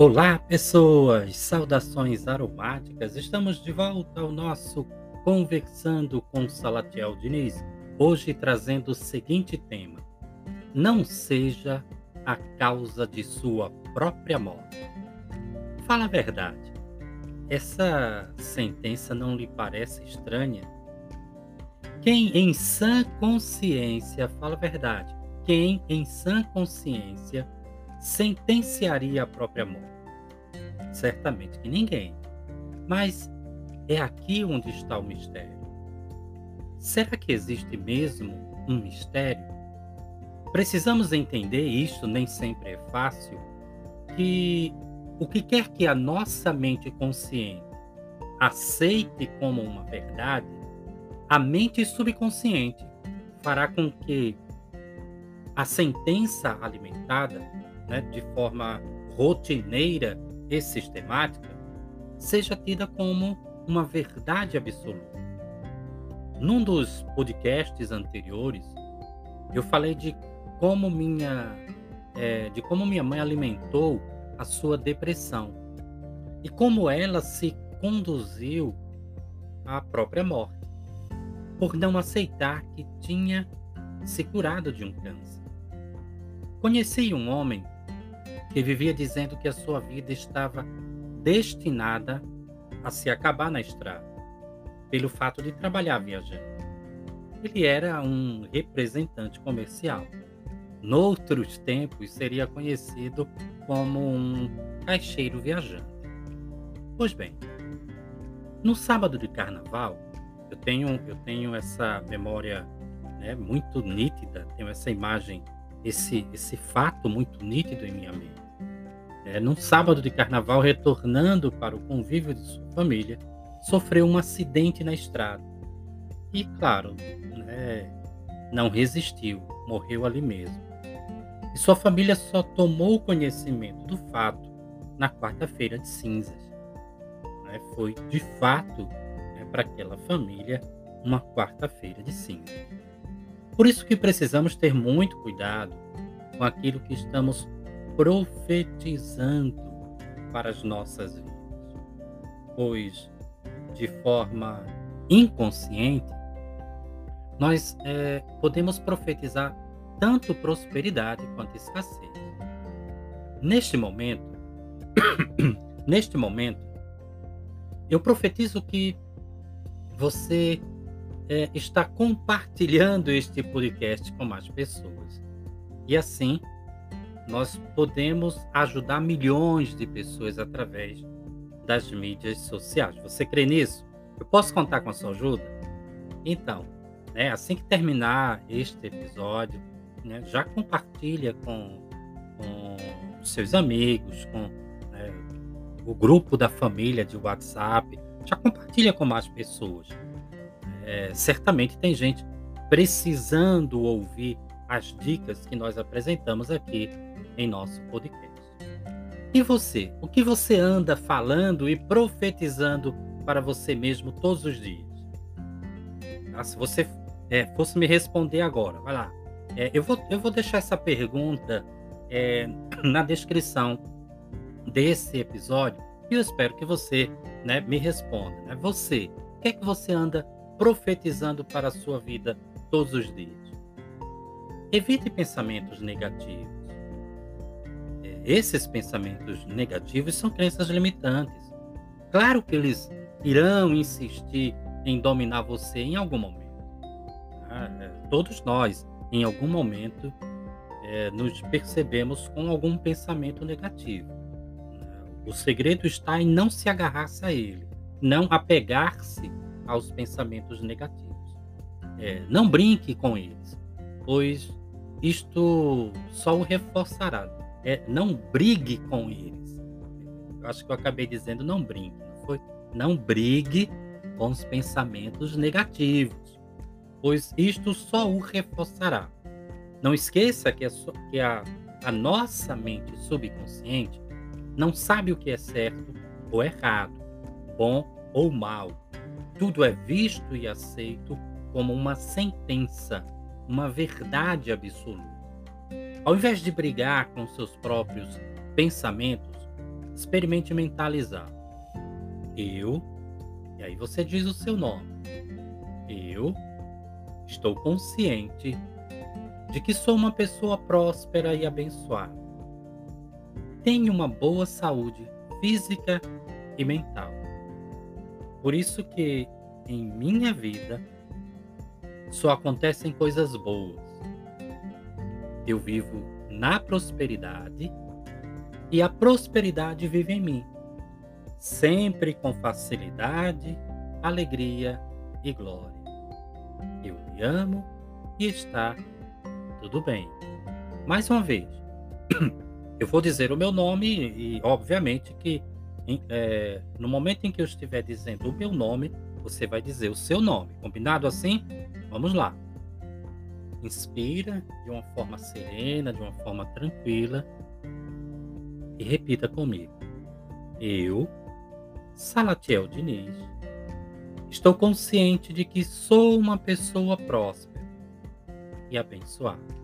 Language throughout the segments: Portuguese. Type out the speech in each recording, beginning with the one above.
Olá, pessoas! Saudações aromáticas! Estamos de volta ao nosso Conversando com Salatiel Diniz, hoje trazendo o seguinte tema: Não seja a causa de sua própria morte. Fala a verdade. Essa sentença não lhe parece estranha? Quem em sã consciência, fala a verdade, quem em sã consciência sentenciaria a própria morte? Certamente que ninguém. Mas é aqui onde está o mistério. Será que existe mesmo um mistério? Precisamos entender isto, nem sempre é fácil, que o que quer que a nossa mente consciente aceite como uma verdade, a mente subconsciente fará com que a sentença alimentada né, de forma rotineira e sistemática, seja tida como uma verdade absoluta. Num dos podcasts anteriores, eu falei de como minha, é, de como minha mãe alimentou a sua depressão e como ela se conduziu à própria morte, por não aceitar que tinha se curado de um câncer. Conheci um homem que vivia dizendo que a sua vida estava destinada a se acabar na estrada, pelo fato de trabalhar viajando. Ele era um representante comercial. Noutros tempos seria conhecido como um caixeiro viajante. Pois bem, no sábado de carnaval, eu tenho, eu tenho essa memória né, muito nítida, tenho essa imagem esse, esse fato muito nítido em minha mente. É, num sábado de carnaval, retornando para o convívio de sua família, sofreu um acidente na estrada. E, claro, né, não resistiu, morreu ali mesmo. E sua família só tomou conhecimento do fato na quarta-feira de cinzas. Né, foi, de fato, né, para aquela família, uma quarta-feira de cinzas. Por isso que precisamos ter muito cuidado com aquilo que estamos profetizando para as nossas vidas. Pois, de forma inconsciente, nós é, podemos profetizar tanto prosperidade quanto escassez. Neste momento, neste momento, eu profetizo que você é, está compartilhando este podcast com mais pessoas. E assim, nós podemos ajudar milhões de pessoas através das mídias sociais. Você crê nisso? Eu posso contar com a sua ajuda? Então, né, assim que terminar este episódio, né, já compartilha com, com seus amigos, com né, o grupo da família de WhatsApp, já compartilha com mais pessoas é, certamente tem gente precisando ouvir as dicas que nós apresentamos aqui em nosso podcast. E você? O que você anda falando e profetizando para você mesmo todos os dias? Ah, se você é, fosse me responder agora, vai lá. É, eu, vou, eu vou deixar essa pergunta é, na descrição desse episódio e eu espero que você né, me responda. Né? Você, o que é que você anda profetizando para a sua vida todos os dias. Evite pensamentos negativos. Esses pensamentos negativos são crenças limitantes. Claro que eles irão insistir em dominar você em algum momento. Ah, é, todos nós, em algum momento, é, nos percebemos com algum pensamento negativo. O segredo está em não se agarrar a ele, não apegar-se aos pensamentos negativos. É, não brinque com eles, pois isto só o reforçará. É, não brigue com eles. Eu acho que eu acabei dizendo não brinque, não foi? Não brigue com os pensamentos negativos, pois isto só o reforçará. Não esqueça que a, que a, a nossa mente subconsciente não sabe o que é certo ou errado, bom ou mal. Tudo é visto e aceito como uma sentença, uma verdade absoluta. Ao invés de brigar com seus próprios pensamentos, experimente mentalizar. Eu, e aí você diz o seu nome. Eu estou consciente de que sou uma pessoa próspera e abençoada. Tenho uma boa saúde física e mental. Por isso que em minha vida só acontecem coisas boas. Eu vivo na prosperidade e a prosperidade vive em mim, sempre com facilidade, alegria e glória. Eu me amo e está tudo bem. Mais uma vez, eu vou dizer o meu nome e, obviamente, que é, no momento em que eu estiver dizendo o meu nome, você vai dizer o seu nome. Combinado assim? Vamos lá. Inspira de uma forma serena, de uma forma tranquila e repita comigo. Eu, Salatiel Diniz, estou consciente de que sou uma pessoa próspera e abençoada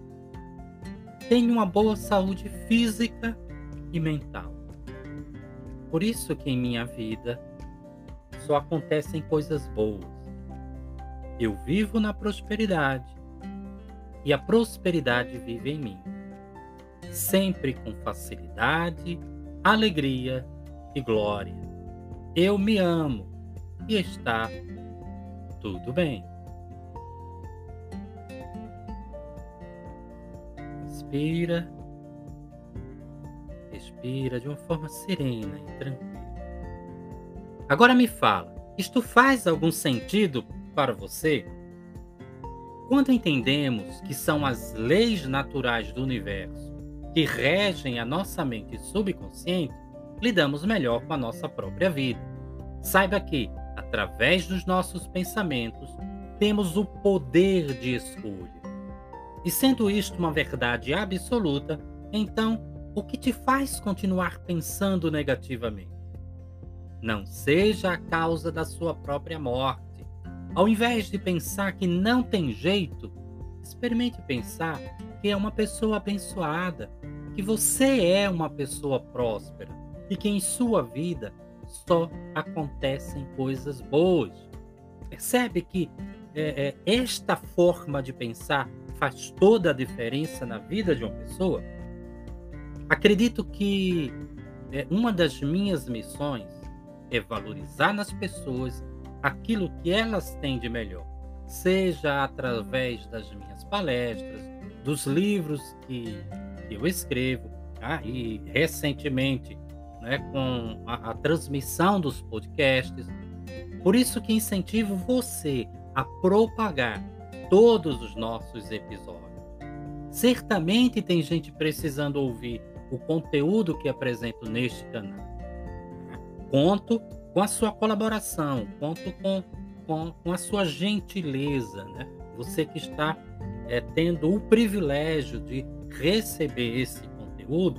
tenho uma boa saúde física e mental. Por isso que em minha vida só acontecem coisas boas. Eu vivo na prosperidade e a prosperidade vive em mim, sempre com facilidade, alegria e glória. Eu me amo e está tudo bem. Respira. Respira de uma forma serena e tranquila. Agora me fala, isto faz algum sentido para você? Quando entendemos que são as leis naturais do universo que regem a nossa mente subconsciente, lidamos melhor com a nossa própria vida. Saiba que, através dos nossos pensamentos, temos o poder de escolha. E sendo isto uma verdade absoluta, então o que te faz continuar pensando negativamente? Não seja a causa da sua própria morte. Ao invés de pensar que não tem jeito, experimente pensar que é uma pessoa abençoada, que você é uma pessoa próspera e que em sua vida só acontecem coisas boas. Percebe que é, é, esta forma de pensar faz toda a diferença na vida de uma pessoa? Acredito que é, uma das minhas missões é valorizar nas pessoas aquilo que elas têm de melhor, seja através das minhas palestras, dos livros que, eu escrevo, tá? e recentemente né, com a, a transmissão dos podcasts. Por isso que incentivo você a propagar todos os nossos episódios. Certamente tem gente precisando ouvir o conteúdo que apresento neste canal. Conto com a sua colaboração, conto com, com, com a sua gentileza. Né? Você que está é, tendo o privilégio de receber esse conteúdo,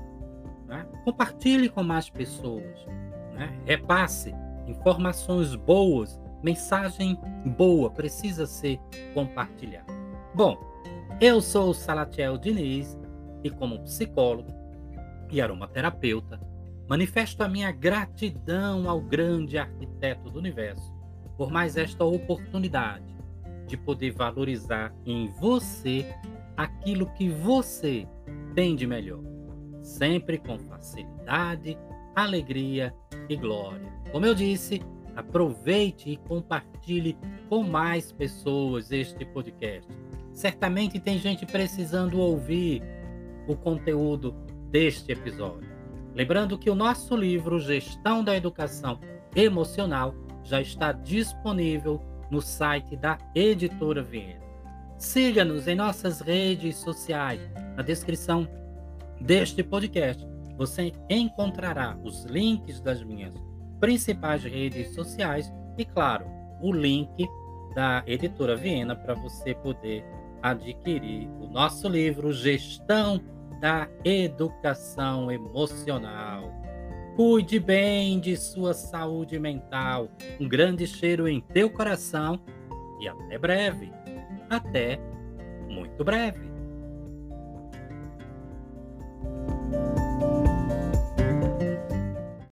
né? compartilhe com mais pessoas. Né? Repasse informações boas Mensagem boa precisa ser compartilhada. Bom, eu sou o Salatiel Diniz e, como psicólogo e aromaterapeuta, manifesto a minha gratidão ao grande arquiteto do universo por mais esta oportunidade de poder valorizar em você aquilo que você tem de melhor. sempre com facilidade, alegria e glória. Como eu disse, aproveite e compartilhe com mais pessoas este podcast. Certamente tem gente precisando ouvir o conteúdo deste episódio. Lembrando que o nosso livro Gestão da Educação Emocional já está disponível no site da Editora Viena. Siga-nos em nossas redes sociais. Na descrição deste podcast você encontrará os links das minhas principais redes sociais e, claro, o link da Editora Viena para você poder adquirir o nosso livro Gestão da Educação Emocional. Cuide bem de sua saúde mental. Um grande cheiro em teu coração e até breve. Até muito breve.